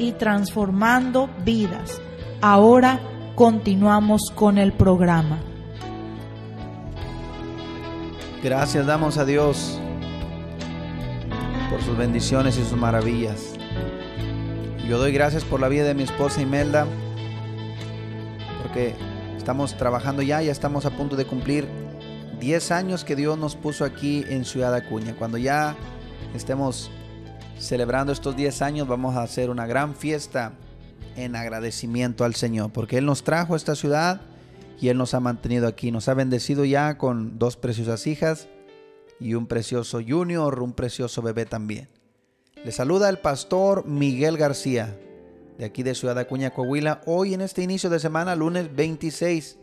y transformando vidas. Ahora continuamos con el programa. Gracias damos a Dios por sus bendiciones y sus maravillas. Yo doy gracias por la vida de mi esposa Imelda, porque estamos trabajando ya, ya estamos a punto de cumplir 10 años que Dios nos puso aquí en Ciudad Acuña. Cuando ya estemos celebrando estos 10 años, vamos a hacer una gran fiesta en agradecimiento al Señor, porque Él nos trajo a esta ciudad y Él nos ha mantenido aquí. Nos ha bendecido ya con dos preciosas hijas y un precioso junior, un precioso bebé también. Le saluda el pastor Miguel García, de aquí de Ciudad Acuña, Coahuila, hoy en este inicio de semana, lunes 26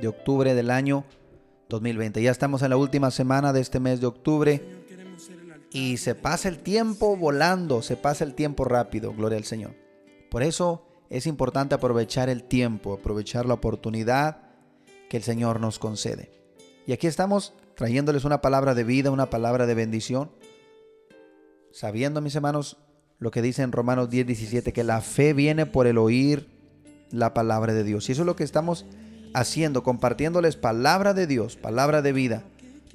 de octubre del año 2020. Ya estamos en la última semana de este mes de octubre y se pasa el tiempo volando, se pasa el tiempo rápido, gloria al Señor. Por eso es importante aprovechar el tiempo, aprovechar la oportunidad que el Señor nos concede. Y aquí estamos trayéndoles una palabra de vida, una palabra de bendición, sabiendo, mis hermanos, lo que dice en Romanos 10, 17, que la fe viene por el oír la palabra de Dios. Y eso es lo que estamos haciendo, compartiéndoles palabra de Dios, palabra de vida,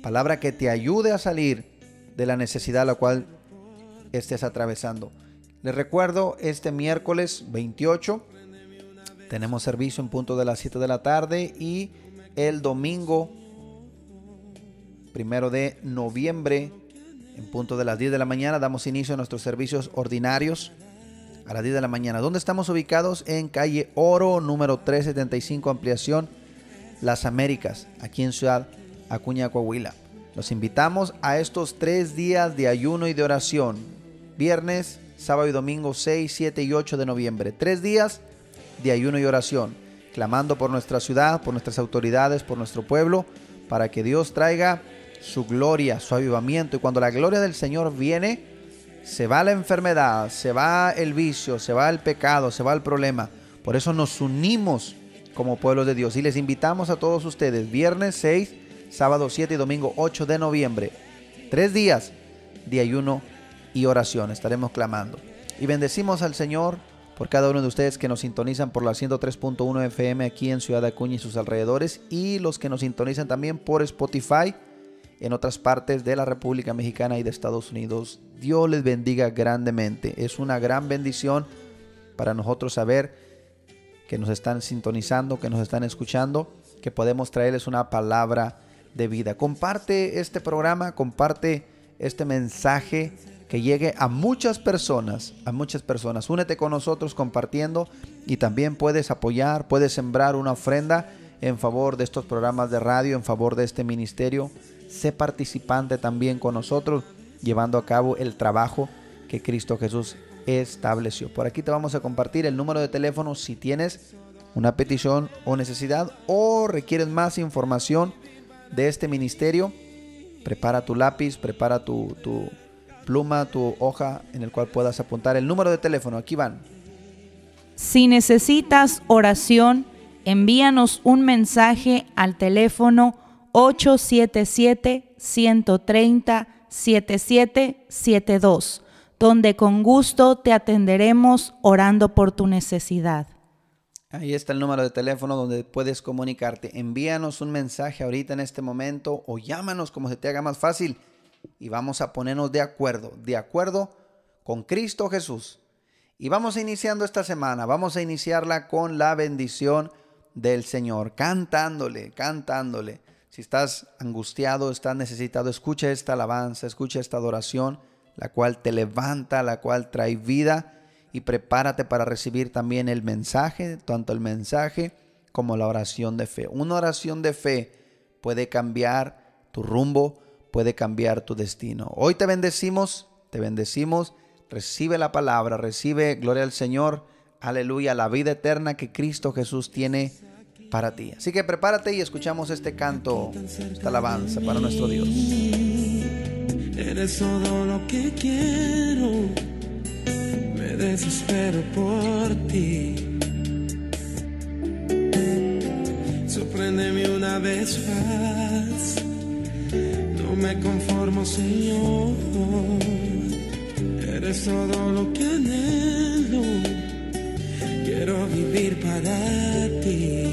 palabra que te ayude a salir de la necesidad a la cual estés atravesando. Les recuerdo, este miércoles 28 tenemos servicio en punto de las 7 de la tarde y el domingo primero de noviembre, en punto de las 10 de la mañana, damos inicio a nuestros servicios ordinarios a las 10 de la mañana. ¿Dónde estamos ubicados? En calle Oro, número 375, ampliación Las Américas, aquí en Ciudad Acuña, Coahuila. Los invitamos a estos tres días de ayuno y de oración. Viernes, sábado y domingo 6, 7 y 8 de noviembre. Tres días de ayuno y oración. Clamando por nuestra ciudad, por nuestras autoridades, por nuestro pueblo, para que Dios traiga su gloria, su avivamiento. Y cuando la gloria del Señor viene, se va la enfermedad, se va el vicio, se va el pecado, se va el problema. Por eso nos unimos como pueblo de Dios. Y les invitamos a todos ustedes, viernes 6, sábado 7 y domingo 8 de noviembre. Tres días de ayuno y oración. Estaremos clamando. Y bendecimos al Señor por cada uno de ustedes que nos sintonizan por la 103.1 FM aquí en Ciudad Acuña y sus alrededores. Y los que nos sintonizan también por Spotify en otras partes de la República Mexicana y de Estados Unidos. Dios les bendiga grandemente. Es una gran bendición para nosotros saber que nos están sintonizando, que nos están escuchando, que podemos traerles una palabra de vida. Comparte este programa, comparte este mensaje que llegue a muchas personas, a muchas personas. Únete con nosotros compartiendo y también puedes apoyar, puedes sembrar una ofrenda en favor de estos programas de radio, en favor de este ministerio sé participante también con nosotros, llevando a cabo el trabajo que Cristo Jesús estableció. Por aquí te vamos a compartir el número de teléfono si tienes una petición o necesidad o requieres más información de este ministerio. Prepara tu lápiz, prepara tu, pluma, tu hoja en el cual puedas apuntar el número de teléfono. Aquí van. Si necesitas oración, envíanos un mensaje al teléfono 877-130-7772, donde con gusto te atenderemos orando por tu necesidad. Ahí está el número de teléfono donde puedes comunicarte. Envíanos un mensaje ahorita en este momento o llámanos como se te haga más fácil y vamos a ponernos de acuerdo, de acuerdo con Cristo Jesús. Y vamos iniciando esta semana, vamos a iniciarla con la bendición del Señor, cantándole, cantándole. Si estás angustiado, estás necesitado, escucha esta alabanza, escucha esta adoración, la cual te levanta, la cual trae vida y prepárate para recibir también el mensaje, tanto el mensaje como la oración de fe. Una oración de fe puede cambiar tu rumbo, puede cambiar tu destino. Hoy te bendecimos, te bendecimos, recibe la palabra, recibe, gloria al Señor, aleluya, la vida eterna que Cristo Jesús tiene para ti. Así que prepárate y escuchamos este canto, esta alabanza para nuestro Dios. Eres todo lo que quiero, desespero por ti. Sorpréndeme una vez más, no me conformo, Señor. Eres todo lo que anhelo, quiero vivir para ti.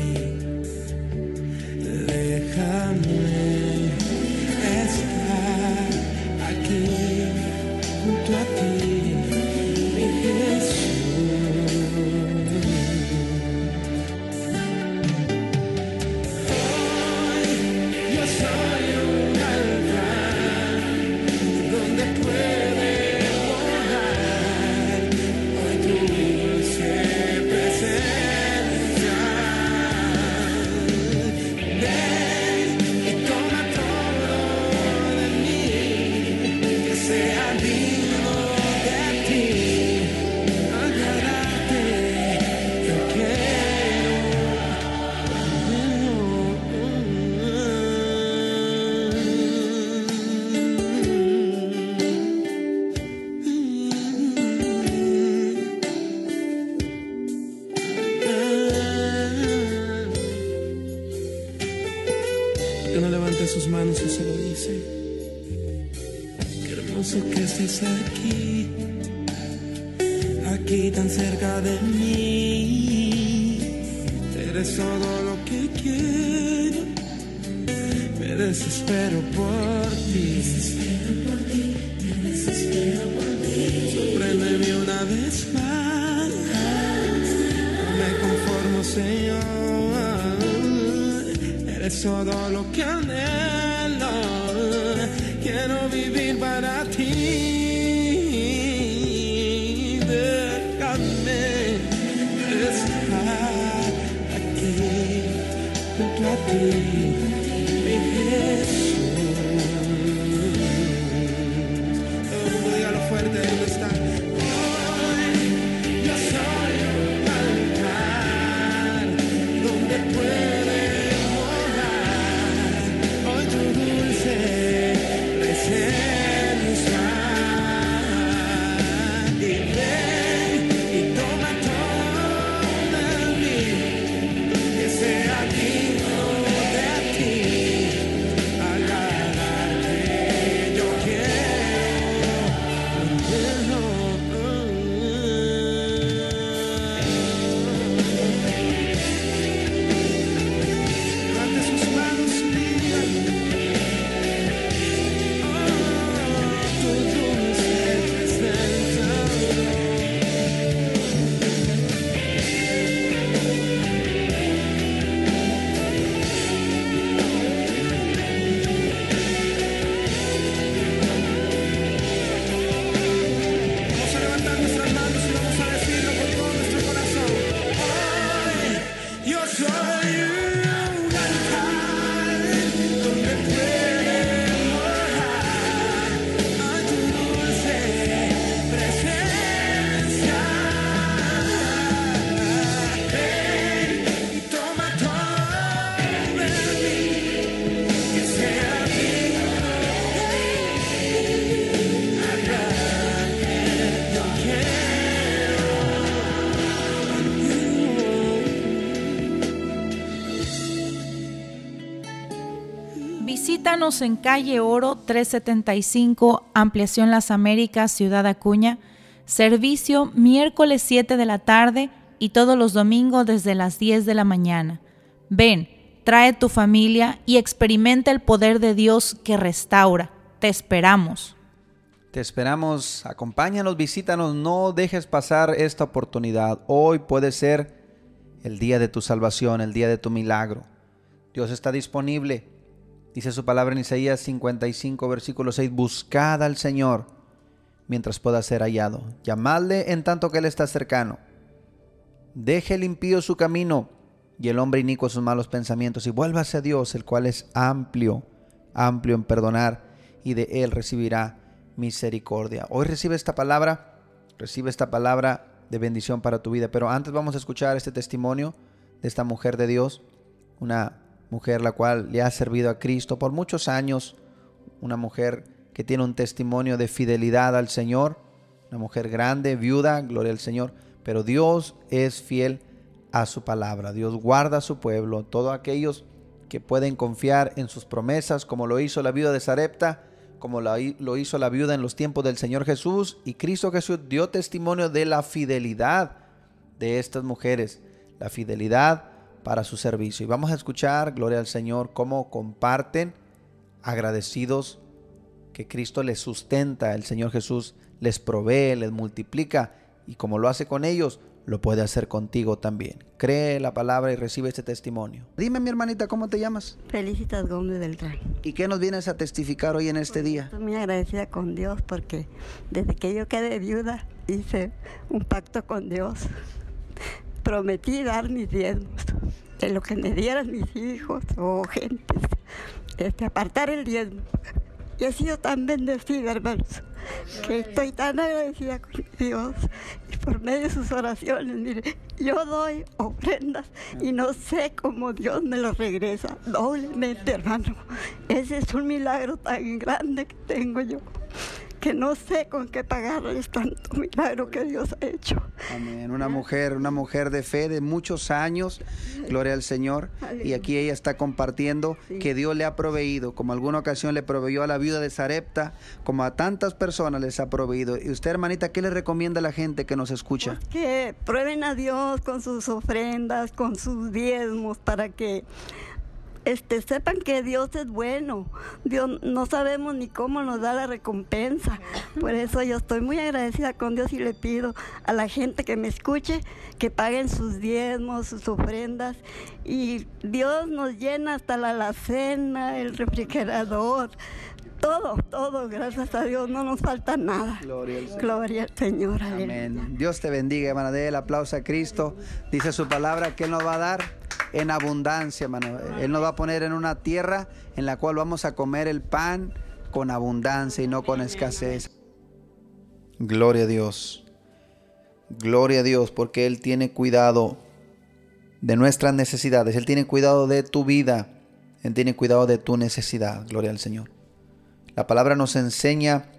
Hermoso que estés aquí, aquí tan cerca de mí. Eres todo lo que quiero, me desespero por ti. Sorpréndeme una vez más, no me conformo, Señor. Eres todo lo que anhelo. You. Visítanos en calle Oro 375, Ampliación Las Américas, Ciudad Acuña. Servicio miércoles 7 de la tarde y todos los domingos desde las 10 de la mañana. Ven, trae tu familia y experimenta el poder de Dios que restaura. Te esperamos. Te esperamos, acompáñanos, visítanos, no dejes pasar esta oportunidad. Hoy puede ser el día de tu salvación, el día de tu milagro. Dios está disponible. Dice su palabra en Isaías 55, versículo 6, buscad al Señor mientras pueda ser hallado. Llamadle en tanto que Él está cercano. Deje el impío su camino y el hombre inicuo sus malos pensamientos y vuélvase a Dios, el cual es amplio, amplio en perdonar y de Él recibirá misericordia. Hoy recibe esta palabra, recibe esta palabra de bendición para tu vida. Pero antes vamos a escuchar este testimonio de esta mujer de Dios, una mujer la cual le ha servido a Cristo por muchos años, una mujer que tiene un testimonio de fidelidad al Señor, una mujer grande, viuda, gloria al Señor, pero Dios es fiel a su palabra, Dios guarda a su pueblo, todos aquellos que pueden confiar en sus promesas, como lo hizo la viuda de Sarepta, como lo hizo la viuda en los tiempos del Señor Jesús, y Cristo Jesús dio testimonio de la fidelidad de estas mujeres, la fidelidad para su servicio. Y vamos a escuchar, gloria al Señor, cómo comparten agradecidos que Cristo les sustenta, el Señor Jesús les provee, les multiplica, y como lo hace con ellos, lo puede hacer contigo también. Cree la palabra y recibe este testimonio. Dime, mi hermanita, ¿cómo te llamas? Felicitas Gómez Beltrán. ¿Y qué nos vienes a testificar hoy en este día? Estoy muy agradecida con Dios porque desde que yo quedé viuda hice un pacto con Dios. Prometí dar mis diezmos de lo que me dieran mis hijos o gentes, este, apartar el diezmo. Y he sido tan bendecida, hermanos, que estoy tan agradecida con Dios y por medio de sus oraciones. Mire, yo doy ofrendas y no sé cómo Dios me lo regresa doblemente, hermano. Ese es un milagro tan grande que tengo yo que no sé con qué pagarles tanto milagro que Dios ha hecho. Amén. Una mujer, una mujer de fe de muchos años, gloria al Señor. Y aquí ella está compartiendo Sí. que Dios le ha proveído, como alguna ocasión le proveyó a la viuda de Sarepta, como a tantas personas les ha proveído. Y usted, hermanita, ¿qué le recomienda a la gente que nos escucha? Que prueben a Dios con sus ofrendas, con sus diezmos, para que este, sepan que Dios es bueno. Dios no sabemos ni cómo nos da la recompensa. Por eso yo estoy muy agradecida con Dios y le pido a la gente que me escuche que paguen sus diezmos, sus ofrendas. Y Dios nos llena hasta la alacena, el refrigerador. Todo, todo, gracias a Dios, no nos falta nada. Gloria al Señor. Gloria al Señor. Amén. Dios te bendiga, hermana. Dé el aplauso a Cristo. Dice su palabra que Él nos va a dar en abundancia, hermano. Él nos va a poner en una tierra en la cual vamos a comer el pan con abundancia y no con escasez. Gloria a Dios. Gloria a Dios porque Él tiene cuidado de nuestras necesidades. Él tiene cuidado de tu vida. Él tiene cuidado de tu necesidad. Gloria al Señor. La palabra nos enseña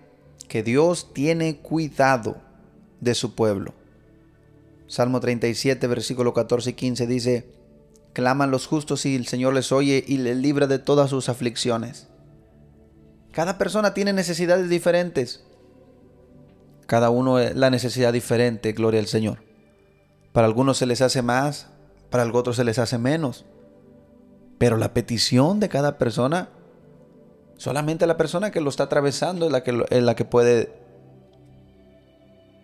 que Dios tiene cuidado de su pueblo. Salmo 37, versículo 14 y 15 dice, claman los justos y el Señor les oye y les libra de todas sus aflicciones. Cada persona tiene necesidades diferentes. Cada uno es la necesidad diferente, gloria al Señor. Para algunos se les hace más, para otros se les hace menos. Pero la petición de cada persona Solamente la persona que lo está atravesando es la que, es la que puede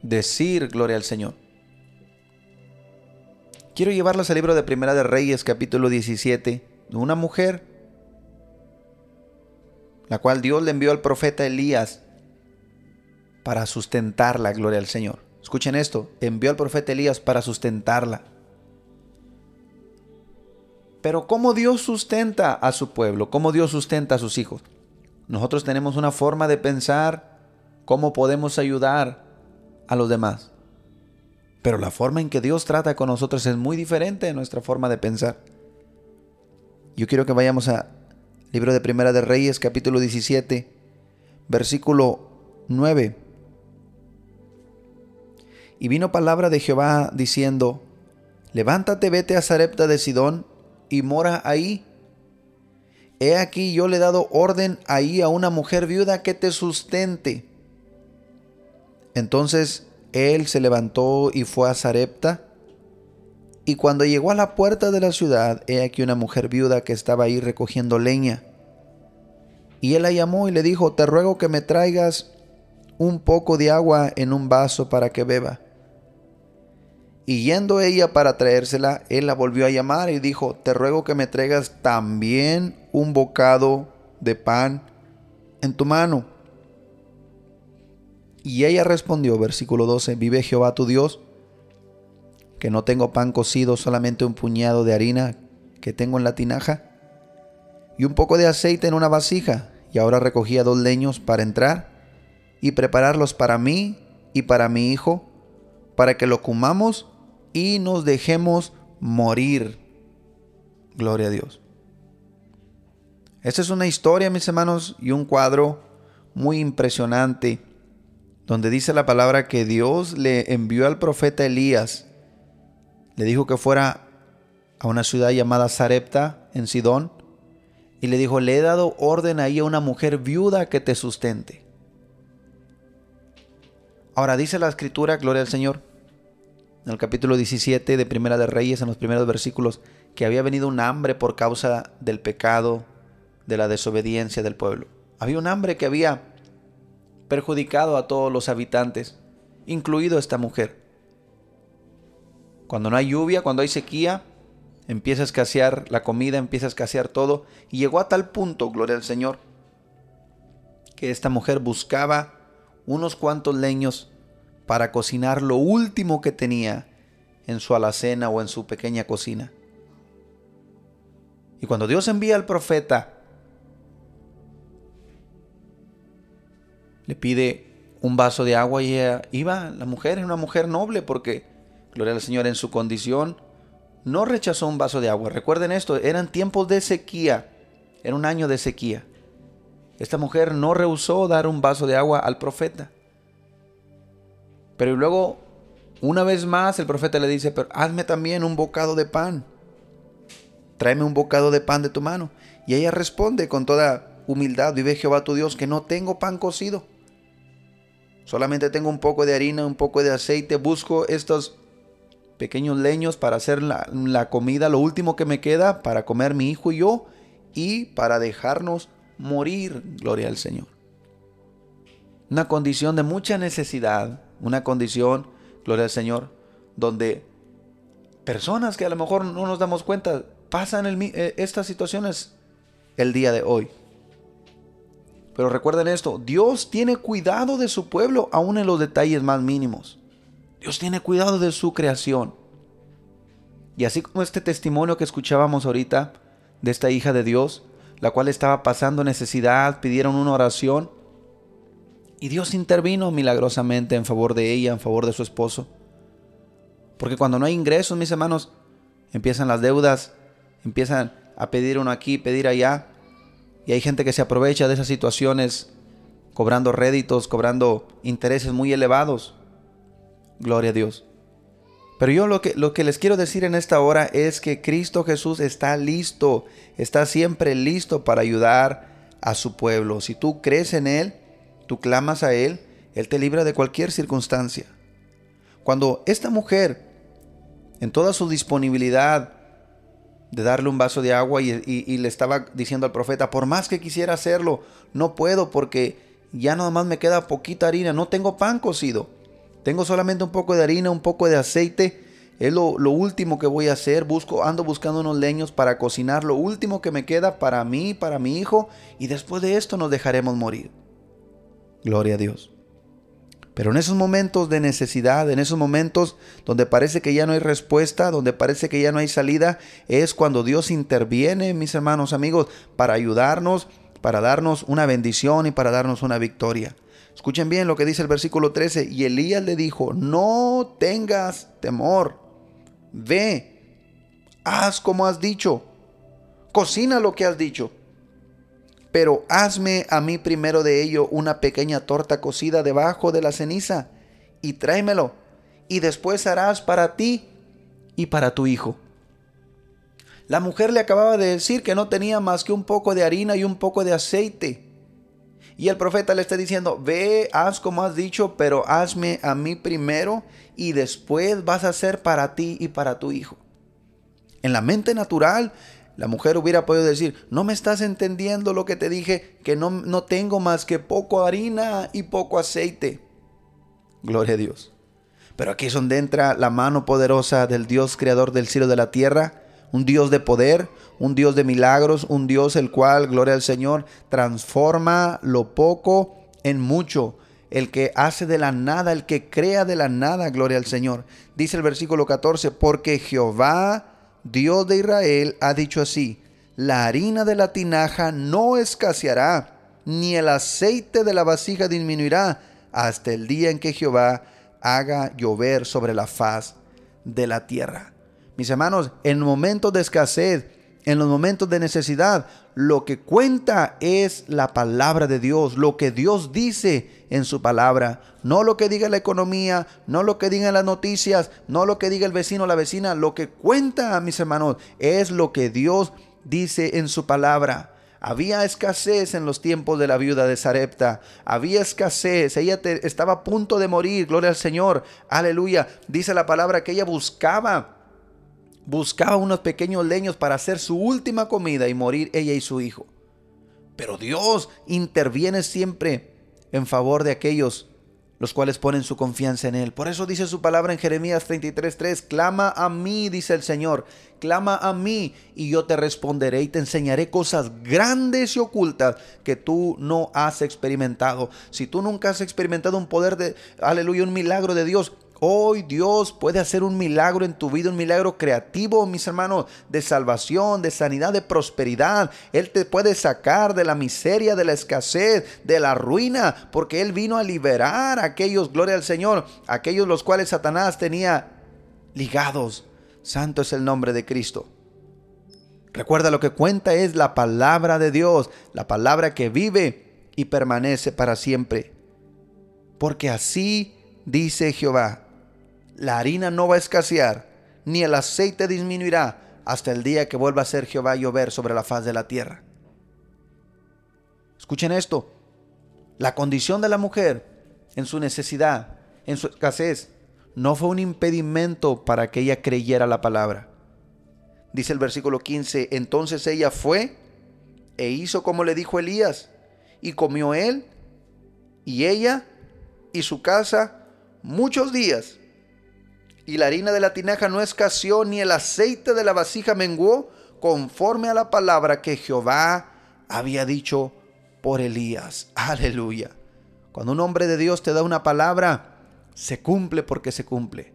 decir gloria al Señor. Quiero llevarlos al libro de Primera de Reyes, capítulo 17, de una mujer, la cual Dios le envió al profeta Elías para sustentarla, gloria al Señor. Escuchen esto, envió al profeta Elías para sustentarla. Pero ¿cómo Dios sustenta a su pueblo? ¿Cómo Dios sustenta a sus hijos? Nosotros tenemos una forma de pensar cómo podemos ayudar a los demás. Pero la forma en que Dios trata con nosotros es muy diferente de nuestra forma de pensar. Yo quiero que vayamos a libro de Primera de Reyes, capítulo 17, versículo 9. Y vino palabra de Jehová diciendo, levántate, vete a Sarepta de Sidón y mora ahí. He aquí yo le he dado orden ahí a una mujer viuda que te sustente. Entonces él se levantó y fue a Sarepta. Y cuando llegó a la puerta de la ciudad, he aquí una mujer viuda que estaba ahí recogiendo leña. Y él la llamó y le dijo, te ruego que me traigas un poco de agua en un vaso para que beba. Y yendo ella para traérsela, él la volvió a llamar y dijo, te ruego que me traigas también un bocado de pan en tu mano. Y ella respondió, versículo 12, vive Jehová tu Dios, que no tengo pan cocido, solamente un puñado de harina que tengo en la tinaja y un poco de aceite en una vasija. Y ahora recogía dos leños para entrar y prepararlos para mí y para mi hijo, para que lo comamos y nos dejemos morir. Gloria a Dios. Esta es una historia, mis hermanos, y un cuadro muy impresionante, donde dice la palabra que Dios le envió al profeta Elías, le dijo que fuera a una ciudad llamada Sarepta, en Sidón, y le dijo, le he dado orden ahí a una mujer viuda que te sustente. Ahora dice la escritura, gloria al Señor, en el capítulo 17 de Primera de Reyes, en los primeros versículos, que había venido un hambre por causa del pecado, de la desobediencia del pueblo. Había un hambre que había perjudicado a todos los habitantes, incluido esta mujer. Cuando no hay lluvia, cuando hay sequía, empieza a escasear la comida, empieza a escasear todo, y llegó a tal punto, gloria al Señor, que esta mujer buscaba unos cuantos leños para cocinar lo último que tenía en su alacena o en su pequeña cocina. Y cuando Dios envía al profeta, le pide un vaso de agua y ella iba, la mujer es una mujer noble porque, gloria al Señor, en su condición, no rechazó un vaso de agua. Recuerden esto, eran tiempos de sequía, era un año de sequía. Esta mujer no rehusó dar un vaso de agua al profeta. Pero luego, una vez más, el profeta le dice, pero hazme también un bocado de pan. Tráeme un bocado de pan de tu mano. Y ella responde con toda humildad, vive Jehová tu Dios, que no tengo pan cocido. Solamente tengo un poco de harina, un poco de aceite. Busco estos pequeños leños para hacer la, comida, lo último que me queda para comer mi hijo y yo y para dejarnos morir, gloria al Señor. Una condición de mucha necesidad, una condición, gloria al Señor, donde personas que a lo mejor no nos damos cuenta pasan eh, estas situaciones el día de hoy. Pero recuerden esto, Dios tiene cuidado de su pueblo aún en los detalles más mínimos. Dios tiene cuidado de su creación. Y así como este testimonio que escuchábamos ahorita de esta hija de Dios, la cual estaba pasando necesidad, pidieron una oración y Dios intervino milagrosamente en favor de ella, en favor de su esposo. Porque cuando no hay ingresos, mis hermanos, empiezan las deudas, empiezan a pedir uno aquí, pedir allá, y hay gente que se aprovecha de esas situaciones cobrando réditos, cobrando intereses muy elevados. Gloria a Dios. Pero yo lo que, lo que les quiero decir en esta hora es que Cristo Jesús está listo, está siempre listo para ayudar a su pueblo. Si tú crees en Él, tú clamas a Él, Él te libra de cualquier circunstancia. Cuando esta mujer, en toda su disponibilidad, de darle un vaso de agua y, y, le estaba diciendo al profeta, por más que quisiera hacerlo, no puedo porque ya nada más me queda poquita harina, no tengo pan cocido, tengo solamente un poco de harina, un poco de aceite, es lo, lo, último que voy a hacer, busco, ando buscando unos leños para cocinar, lo último que me queda para mí, para mi hijo, y después de esto nos dejaremos morir. Gloria a Dios. Pero en esos momentos de necesidad, en esos momentos donde parece que ya no hay respuesta, donde parece que ya no hay salida, es cuando Dios interviene, mis hermanos amigos, para ayudarnos, para darnos una bendición y para darnos una victoria. Escuchen bien lo que dice el versículo 13. Y Elías le dijo, no tengas temor, ve, haz como has dicho, cocina lo que has dicho pero hazme a mí primero de ello una pequeña torta cocida debajo de la ceniza y tráemelo, y después harás para ti y para tu hijo. La mujer le acababa de decir que no tenía más que un poco de harina y un poco de aceite. Y el profeta le está diciendo, ve, haz como has dicho, pero hazme a mí primero y después vas a hacer para ti y para tu hijo. En la mente natural, la mujer hubiera podido decir, no me estás entendiendo lo que te dije, que no, no tengo más que poco harina y poco aceite. Gloria a Dios. Pero aquí es donde entra la mano poderosa del Dios creador del cielo y de la tierra, un Dios de poder, un Dios de milagros, un Dios el cual, gloria al Señor, transforma lo poco en mucho. El que hace de la nada, el que crea de la nada, gloria al Señor. Dice el versículo 14, porque Jehová, Dios de Israel, ha dicho así, la harina de la tinaja no escaseará, ni el aceite de la vasija disminuirá, hasta el día en que Jehová haga llover sobre la faz de la tierra. Mis hermanos, en momentos de escasez, en los momentos de necesidad, lo que cuenta es la palabra de Dios, lo que Dios dice en su palabra, no lo que diga la economía, no lo que digan las noticias, no lo que diga el vecino o la vecina, lo que cuenta, mis hermanos, es lo que Dios dice en su palabra. Había escasez en los tiempos de la viuda de Sarepta. Había escasez. Ella te- estaba a punto de morir. Gloria al Señor. Aleluya. Dice la palabra que ella buscaba buscaba unos pequeños leños para hacer su última comida y morir ella y su hijo. Pero Dios interviene siempre en favor de aquellos los cuales ponen su confianza en Él. Por eso dice su palabra en Jeremías 33:3, clama a mí, dice el Señor, clama a mí y yo te responderé y te enseñaré cosas grandes y ocultas que tú no has experimentado. Si tú nunca has experimentado un poder de, aleluya, un milagro de Dios, Hoy Dios puede hacer un milagro en tu vida, un milagro creativo, mis hermanos, de salvación, de sanidad, de prosperidad. Él te puede sacar de la miseria, de la escasez, de la ruina, porque Él vino a liberar a aquellos, gloria al Señor, aquellos los cuales Satanás tenía ligados. Santo es el nombre de Cristo. Recuerda lo que cuenta es la palabra de Dios, la palabra que vive y permanece para siempre. Porque así dice Jehová, la harina no va a escasear, ni el aceite disminuirá hasta el día que vuelva a ser Jehová llover sobre la faz de la tierra. Escuchen esto, la condición de la mujer en su necesidad, en su escasez, no fue un impedimento para que ella creyera la palabra. Dice el versículo 15, entonces ella fue e hizo como le dijo Elías, y comió él y ella y su casa muchos días. Y la harina de la tinaja no escaseó, ni el aceite de la vasija menguó, conforme a la palabra que Jehová había dicho por Elías. Aleluya. Cuando un hombre de Dios te da una palabra, se cumple porque se cumple.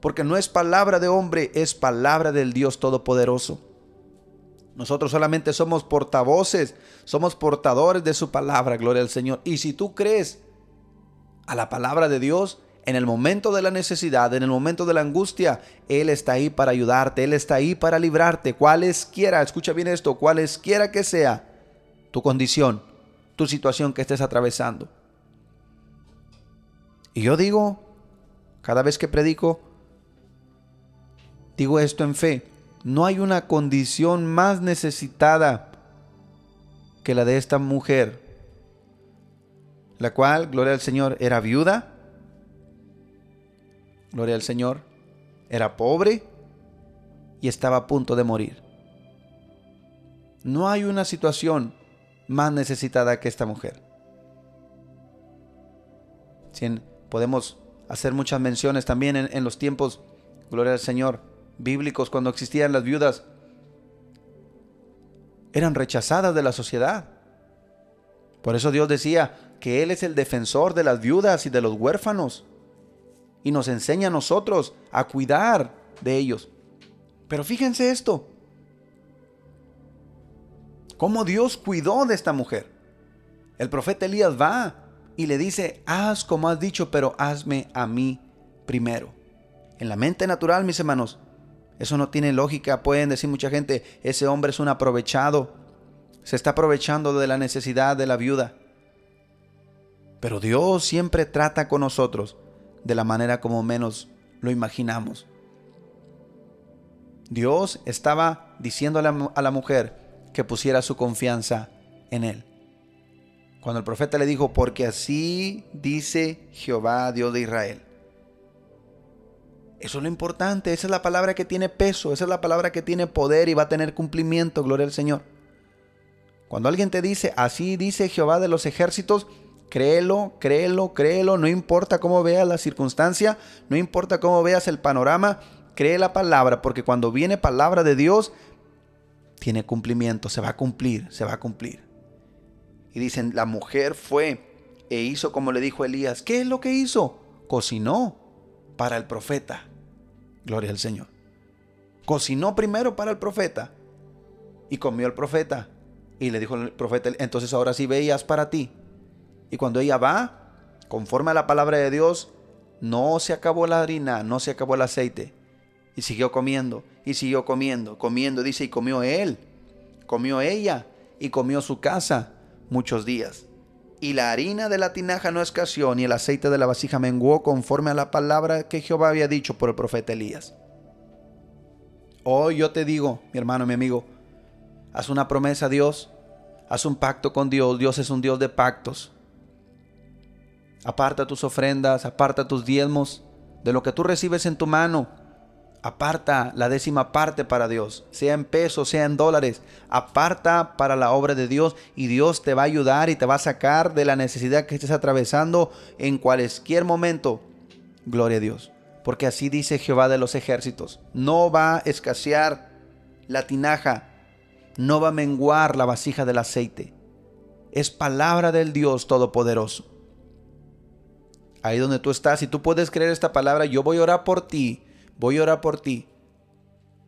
Porque no es palabra de hombre, es palabra del Dios Todopoderoso. Nosotros solamente somos portavoces, somos portadores de su palabra, gloria al Señor. Y si tú crees a la palabra de Dios, en el momento de la necesidad, en el momento de la angustia, Él está ahí para ayudarte, Él está ahí para librarte, cualesquiera, escucha bien esto, cualesquiera que sea tu condición, tu situación que estés atravesando. Y yo digo, cada vez que predico, digo esto en fe, no hay una condición más necesitada que la de esta mujer, la cual, gloria al Señor, era viuda, gloria al Señor, era pobre y estaba a punto de morir. No hay una situación más necesitada que esta mujer. Si podemos hacer muchas menciones también en, en los tiempos, gloria al Señor, bíblicos, cuando existían las viudas, eran rechazadas de la sociedad. Por eso Dios decía que Él es el defensor de las viudas y de los huérfanos. Y nos enseña a nosotros a cuidar de ellos. Pero fíjense esto. Cómo Dios cuidó de esta mujer. El profeta Elías va y le dice, haz como has dicho, pero hazme a mí primero. En la mente natural, mis hermanos, eso no tiene lógica. Pueden decir mucha gente, ese hombre es un aprovechado. Se está aprovechando de la necesidad de la viuda. Pero Dios siempre trata con nosotros de la manera como menos lo imaginamos. Dios estaba la, a la mujer que pusiera su confianza en Él. Cuando el profeta le dijo, porque así dice Jehová, Dios de Israel. Eso es lo importante, esa es la palabra que tiene peso, esa es la palabra que tiene poder y va a tener cumplimiento, gloria al Señor. Cuando alguien te dice, así dice Jehová de los ejércitos, Créelo, créelo, créelo, no importa cómo veas la circunstancia, no importa cómo veas el panorama, cree la palabra, porque cuando viene palabra de Dios, tiene cumplimiento, se va a cumplir, se va a cumplir. Y dicen, la mujer fue e hizo como le dijo Elías. ¿Qué es lo que hizo? Cocinó para el profeta. Gloria al Señor. Cocinó primero para el profeta y comió el profeta. Y le dijo el profeta, entonces ahora sí veías para ti. Y cuando ella va, conforme a la palabra de Dios, no se acabó la harina, no se acabó el aceite. Y siguió comiendo, y siguió comiendo, comiendo, dice, y comió él, comió ella, y comió su casa muchos días. Y la harina de la tinaja no escaseó, ni el aceite de la vasija menguó conforme a la palabra que Jehová había dicho por el profeta Elías. Hoy yo te digo, mi hermano, mi amigo, haz una promesa a Dios, haz un pacto con Dios, Dios es un Dios de pactos. Aparta tus ofrendas, aparta tus diezmos de lo que tú recibes en tu mano. Aparta la décima parte para Dios, sea en pesos, sea en dólares. Aparta para la obra de Dios y Dios te va a ayudar y te va a sacar de la necesidad que estés atravesando en cualquier momento. Gloria a Dios. Porque así dice Jehová de los ejércitos. No va a escasear la tinaja, no va a menguar la vasija del aceite. Es palabra del Dios Todopoderoso ahí donde tú estás, si tú puedes creer esta palabra, yo voy a orar por ti, voy a orar por ti.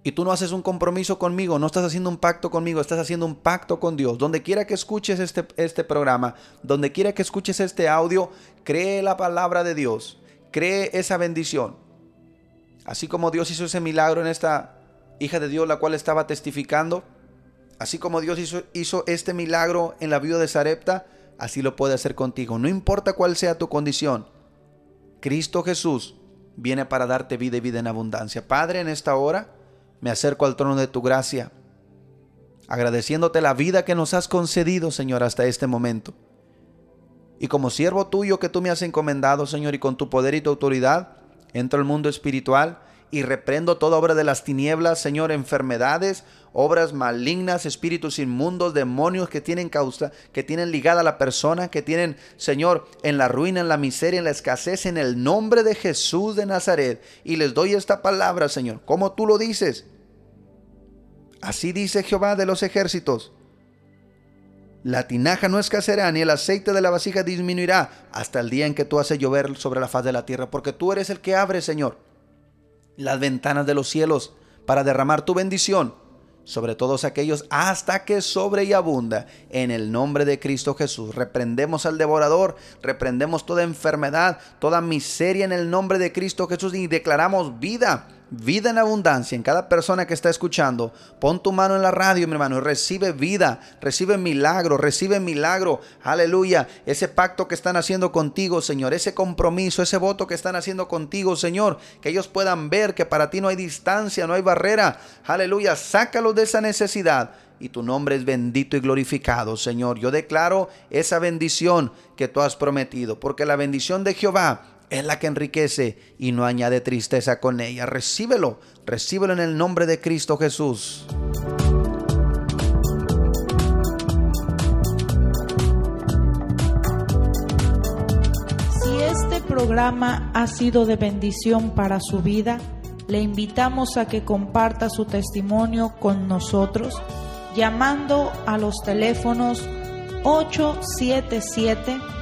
Y tú no haces un compromiso conmigo, no estás haciendo un pacto conmigo, estás haciendo un pacto con Dios. Donde quiera que escuches este, este programa, donde quiera que escuches este audio, cree la palabra de Dios, cree esa bendición. Así como Dios hizo ese milagro en esta hija de Dios, la cual estaba testificando, así como Dios hizo, hizo este milagro en la viuda de Sarepta, así lo puede hacer contigo. No importa cuál sea tu condición, Cristo Jesús viene para darte vida y vida en abundancia. Padre, en esta hora me acerco al trono de tu gracia, agradeciéndote la vida que nos has concedido, Señor, hasta este momento. Y como siervo tuyo que tú me has encomendado, Señor, y con tu poder y tu autoridad, entro al mundo espiritual y reprendo toda obra de las tinieblas, Señor, enfermedades, obras malignas, espíritus inmundos, demonios que tienen causa, que tienen ligada a la persona, que tienen, Señor, en la ruina, en la miseria, en la escasez, en el nombre de Jesús de Nazaret. Y les doy esta palabra, Señor, como tú lo dices. Así dice Jehová de los ejércitos. La tinaja no escaseará, ni el aceite de la vasija disminuirá hasta el día en que tú haces llover sobre la faz de la tierra, porque tú eres el que abre, Señor, las ventanas de los cielos para derramar tu bendición sobre todos aquellos hasta que sobre y abunda. En el nombre de Cristo Jesús, reprendemos al devorador, reprendemos toda enfermedad, toda miseria en el nombre de Cristo Jesús y declaramos vida vida en abundancia en cada persona que está escuchando. Pon tu mano en la radio, mi hermano, y recibe vida, recibe milagro, recibe milagro. Aleluya. Ese pacto que están haciendo contigo, Señor, ese compromiso, ese voto que están haciendo contigo, Señor, que ellos puedan ver que para ti no hay distancia, no hay barrera. Aleluya. Sácalos de esa necesidad y tu nombre es bendito y glorificado, Señor. Yo declaro esa bendición que tú has prometido, porque la bendición de Jehová es la que enriquece y no añade tristeza con ella. Recíbelo, recíbelo en el nombre de Cristo Jesús. Si este programa ha sido de bendición para su vida, le invitamos a que comparta su testimonio con nosotros llamando a los teléfonos 877